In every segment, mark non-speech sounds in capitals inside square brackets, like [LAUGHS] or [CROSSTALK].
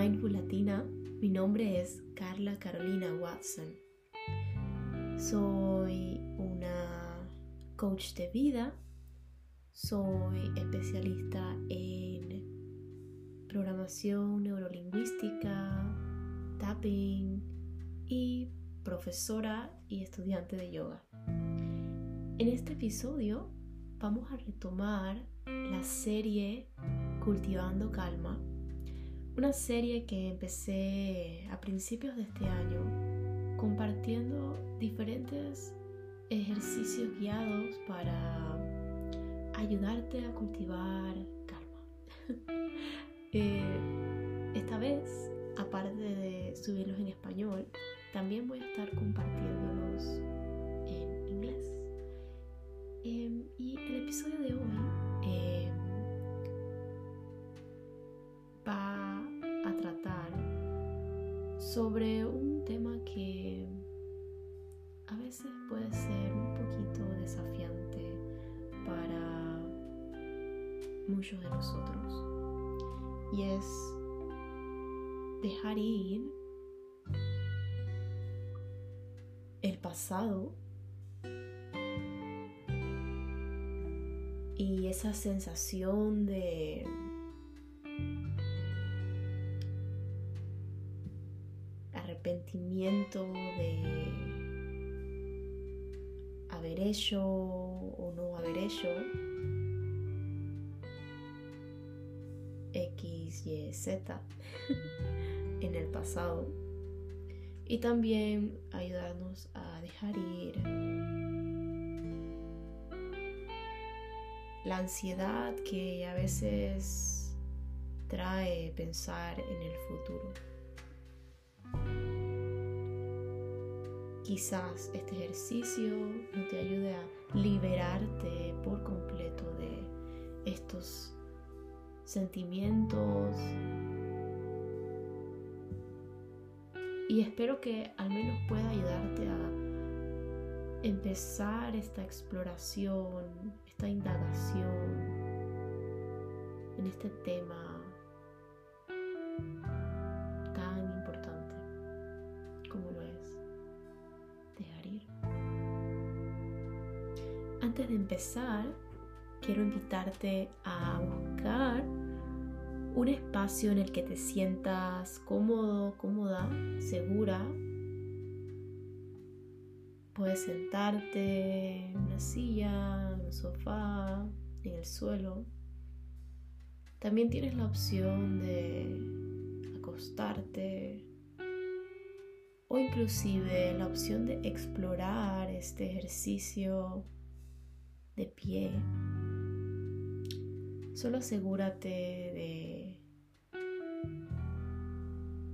Mindful Latina. Mi nombre es Carla Carolina Watson. Soy una coach de vida. Soy especialista en programación neurolingüística, tapping y profesora y estudiante de yoga. En este episodio vamos a retomar la serie Cultivando Calma, una serie que empecé a principios de este año compartiendo diferentes ejercicios guiados para ayudarte a cultivar calma. [LAUGHS] Eh, esta vez, aparte de subirlos en español, también voy a estar compartiéndolos en inglés. Em, y el episodio de hoy sobre un tema que a veces puede ser un poquito desafiante para muchos de nosotros y es dejar ir el pasado y esa sensación de arrepentimiento de haber hecho o no haber hecho X, Y, Z [LAUGHS] en el pasado y también ayudarnos a dejar ir la ansiedad que a veces trae pensar en el futuro. Quizás este ejercicio no te ayude a liberarte por completo de estos sentimientos, Y espero que al menos pueda ayudarte a empezar esta exploración, esta indagación en este tema Antes de empezar, quiero invitarte a buscar un espacio en el que te sientas cómodo, cómoda, segura. Puedes sentarte en una silla, en un sofá, en el suelo. También tienes la opción de acostarte o inclusive la opción de explorar este ejercicio de pie. Solo asegúrate de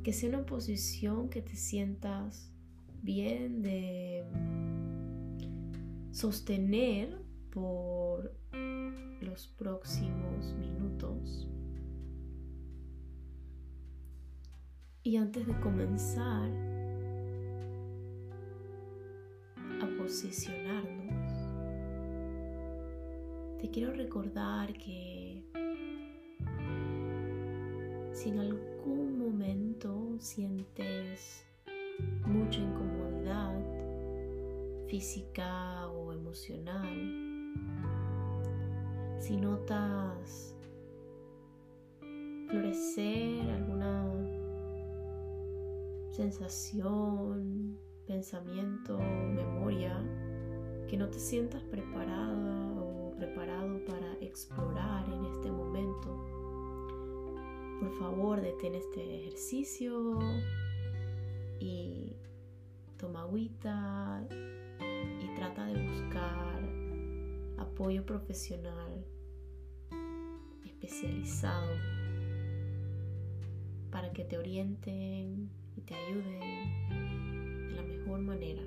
que sea una posición que te sientas bien de sostener por los próximos minutos. Y antes de comenzar a posicionarnos, te quiero recordar que si en algún momento sientes mucha incomodidad física o emocional, si notas florecer alguna sensación, pensamiento, memoria, que no te sientas preparada preparado para explorar en este momento, por favor detén este ejercicio y toma agüita y trata de buscar apoyo profesional especializado para que te orienten y te ayuden de la mejor manera.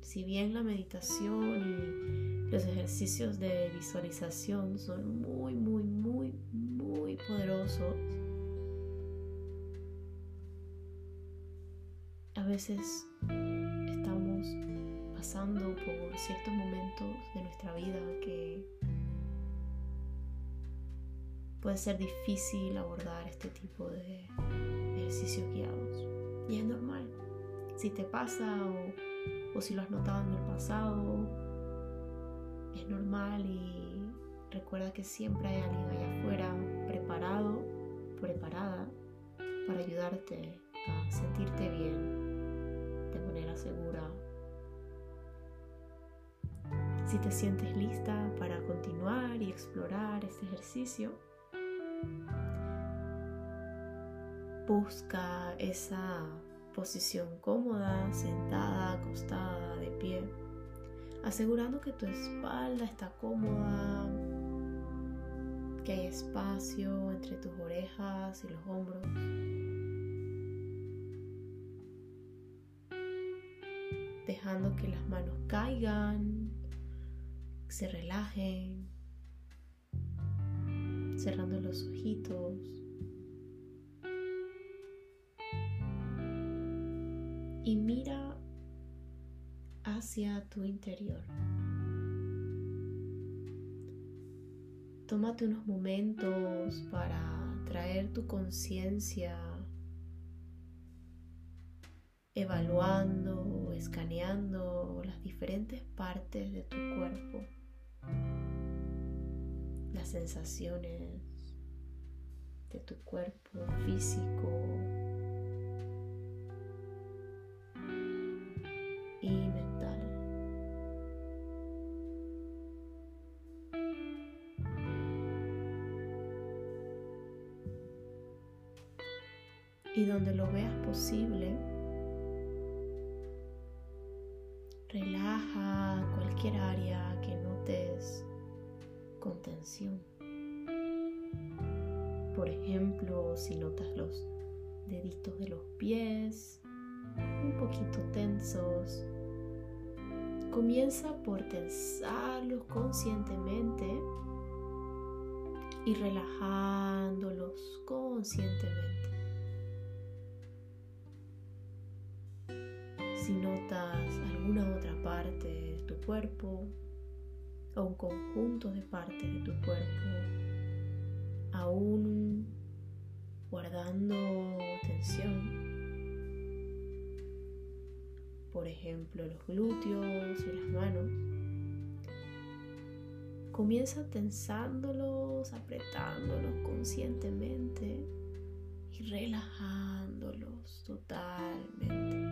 Si bien la meditación y los ejercicios de visualización son muy, muy, muy, muy poderosos, a veces estamos pasando por ciertos momentos de nuestra vida que puede ser difícil abordar este tipo de ejercicios guiados. Y es normal. Si te pasa o, o si lo has notado en el pasado, es normal y recuerda que siempre hay alguien allá afuera preparado, preparada para ayudarte a sentirte bien de manera segura. Si te sientes lista para continuar y explorar este ejercicio, busca esa posición cómoda, sentada, acostada, de pie, asegurando que tu espalda está cómoda, que hay espacio entre tus orejas y los hombros. Dejando que las manos caigan, se relajen, cerrando los ojitos. Y mira hacia tu interior. Tómate unos momentos para traer tu conciencia evaluando, escaneando las diferentes partes de tu cuerpo, las sensaciones de tu cuerpo físico Y donde lo veas posible, Relaja cualquier área que notes con tensión. Por ejemplo, si notas los deditos de los pies un poquito tensos, comienza por tensarlos conscientemente y relajándolos conscientemente. Notas alguna otra parte de tu cuerpo o un conjunto de partes de tu cuerpo, aún guardando tensión, por ejemplo los glúteos y las manos, comienza tensándolos, apretándolos conscientemente y relajándolos totalmente.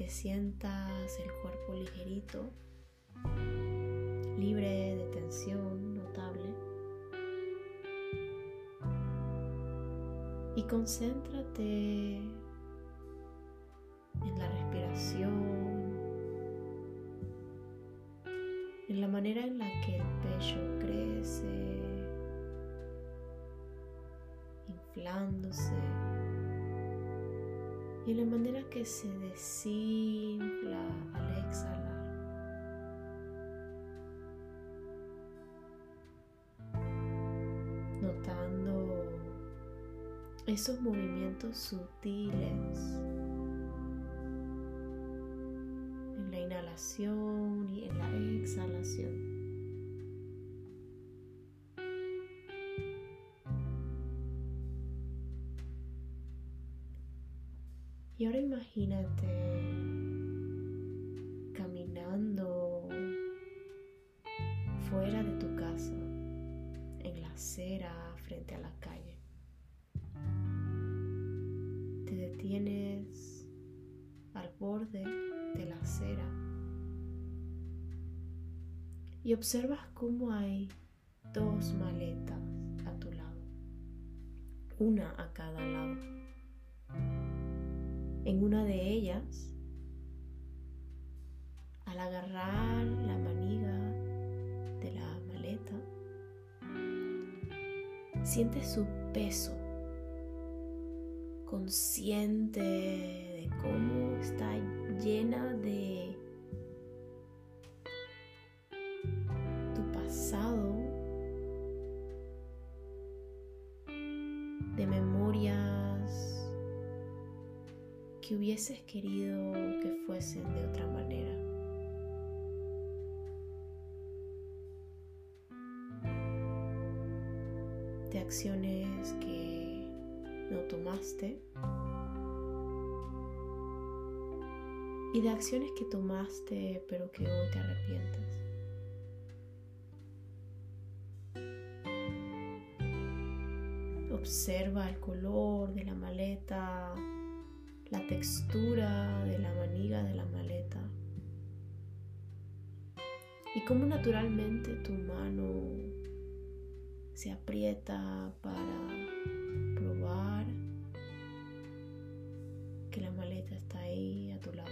Que sientas el cuerpo ligerito, libre de tensión notable. Y concéntrate en la respiración, en la manera en la que el pecho crece, inflándose y la manera que se desinfla al exhalar. Notando esos movimientos sutiles en la inhalación y en la exhalación. Y ahora imagínate caminando fuera de tu casa, en la acera frente a la calle. Te detienes al borde de la acera y observas cómo hay dos maletas a tu lado, una a cada lado. En una de ellas, al agarrar la manilla de la maleta, sientes su peso, consciente de cómo está llena de hubieses querido que fuesen de otra manera. De acciones que no tomaste. Y de acciones que tomaste pero que hoy te arrepientes. Observa el color de la maleta, la textura de la manilla de la maleta y cómo naturalmente tu mano se aprieta para probar que la maleta está ahí a tu lado.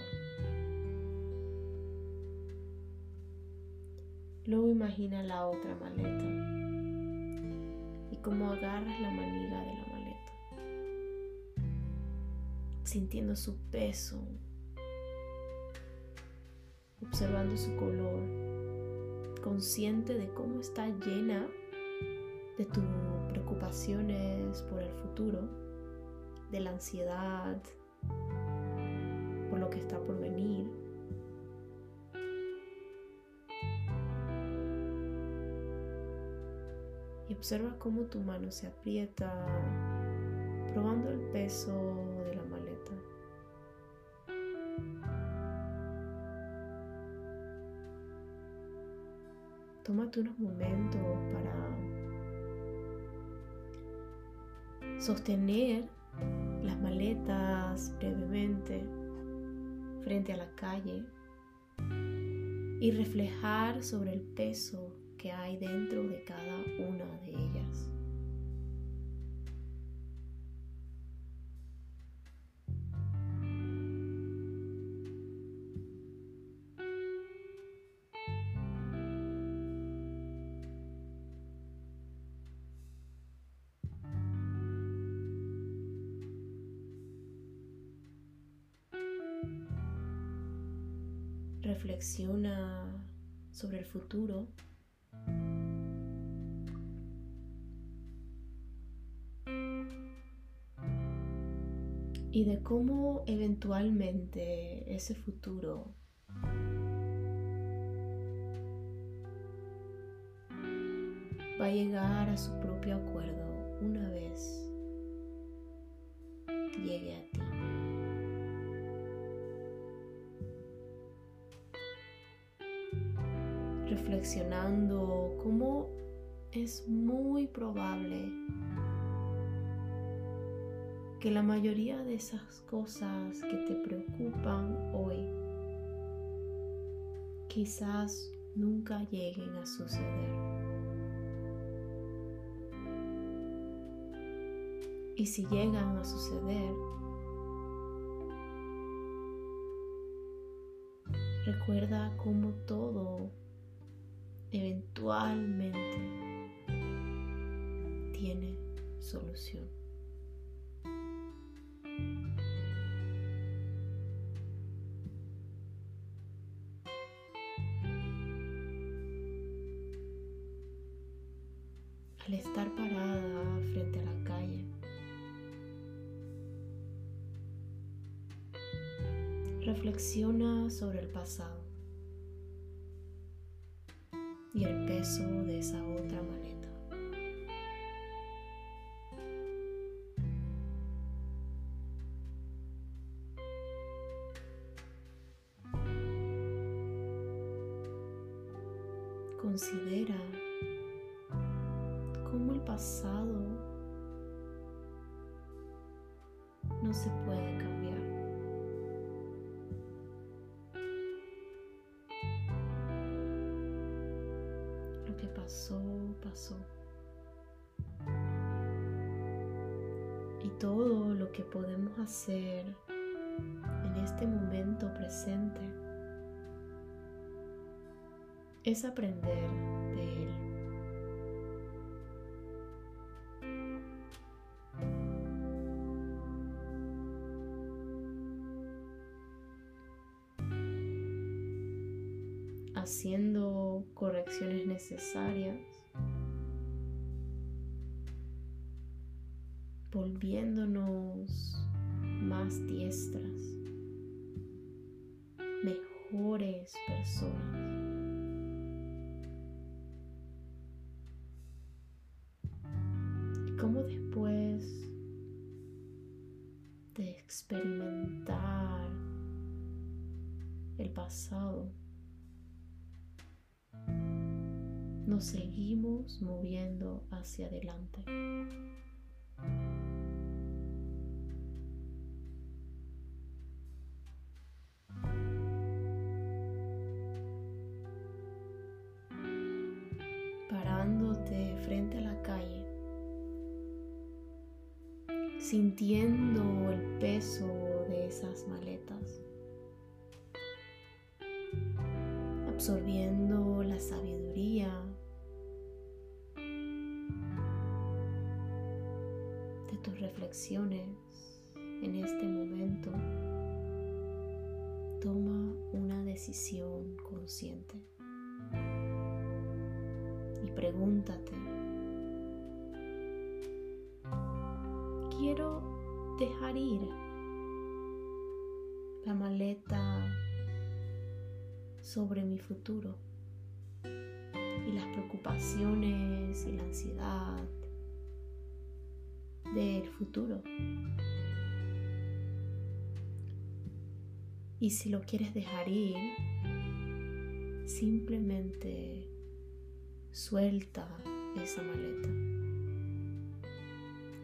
Luego imagina la otra maleta y cómo agarras la manilla de la sintiendo su peso, observando su color, consciente de cómo está llena de tus preocupaciones por el futuro, de la ansiedad por lo que está por venir. Y observa cómo tu mano se aprieta, probando el peso Tómate unos momentos para sostener las maletas brevemente frente a la calle y reflejar sobre el peso que hay dentro de cada una de ellas. Sobre el futuro y de cómo eventualmente ese futuro va a llegar a su propio acuerdo una vez llegue a ti. Reflexionando cómo es muy probable que la mayoría de esas cosas que te preocupan hoy quizás nunca lleguen a suceder. Y si llegan a suceder, recuerda cómo todo eventualmente tiene solución. Y el peso de esa otra maleta. Presente. Es aprender de él. haciendo correcciones necesarias, volviéndonos más diestras, mejores personas. Cómo después de experimentar el pasado, nos seguimos moviendo hacia adelante. Sintiendo el peso de esas maletas, absorbiendo la sabiduría. Reflexiones en este momento, toma una decisión consciente. Y pregúntate, quiero dejar ir la maleta sobre mi futuro y las preocupaciones y la ansiedad del futuro. Y si lo quieres dejar ir, simplemente suelta esa maleta.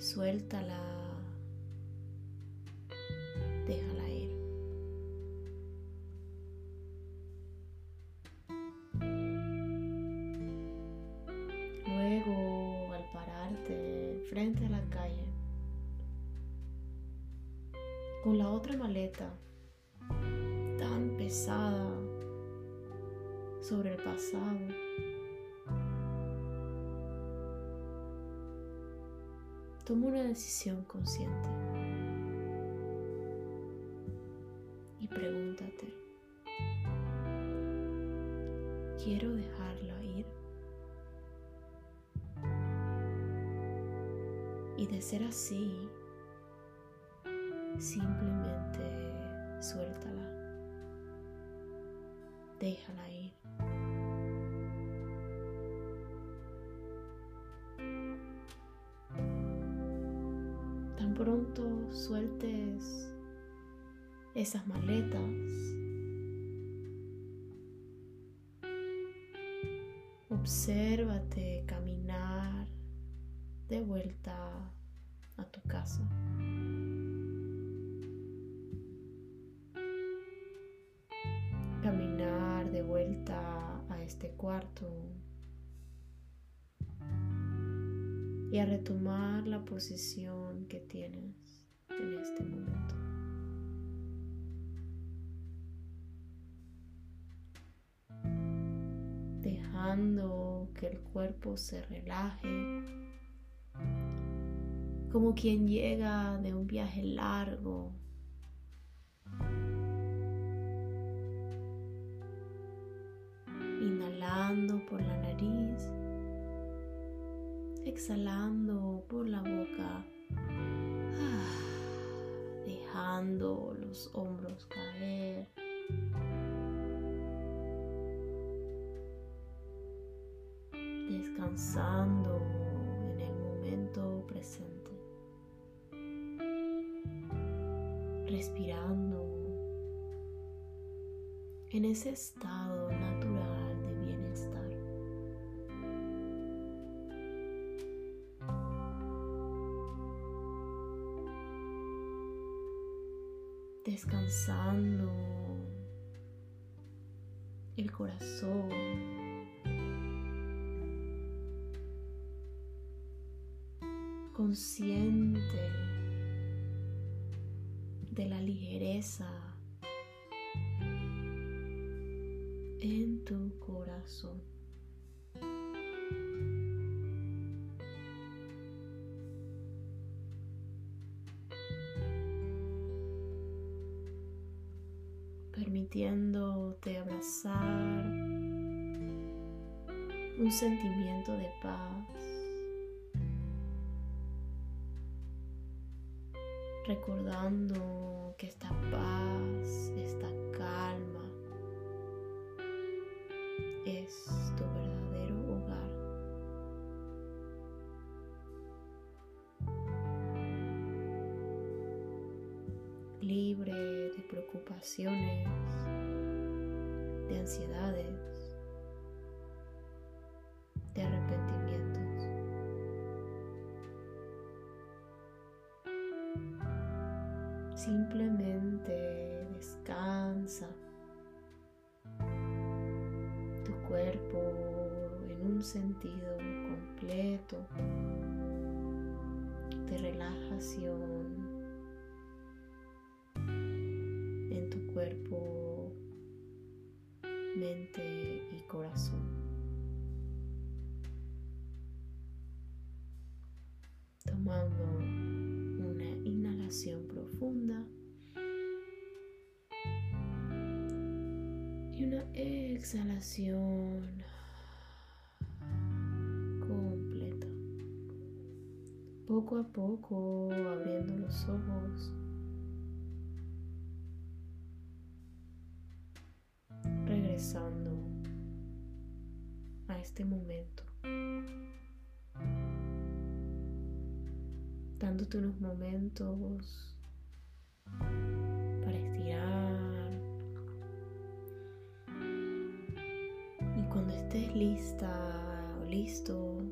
Suéltala. Déjala ir. Luego, al pararte frente a la calle, con la otra maleta tan pesada sobre el pasado. Toma una decisión consciente y pregúntate, ¿quiero dejarla ir? Y de ser así, simplemente suéltala. Déjala ir. Sueltes esas maletas, obsérvate caminar de vuelta a tu casa. caminar de vuelta a este cuarto. Y a retomar la posición que tienes en este momento. Dejando que el cuerpo se relaje, como quien llega de un viaje largo por la nariz, exhalando por la boca, los hombros caer. Descansando en el momento presente. Respirando en ese estado el corazón. Consciente de la ligereza en tu corazón. Un sentimiento de paz, recordando que esta paz, esta calma es tu verdadero hogar. libre de preocupaciones, de ansiedades, sentido completo de relajación en tu cuerpo, mente y corazón. Tomando una inhalación profunda y una exhalación Poco a poco abriendo los ojos. Regresando a este momento. Dándote unos momentos para estirar. Y cuando estés lista o listo,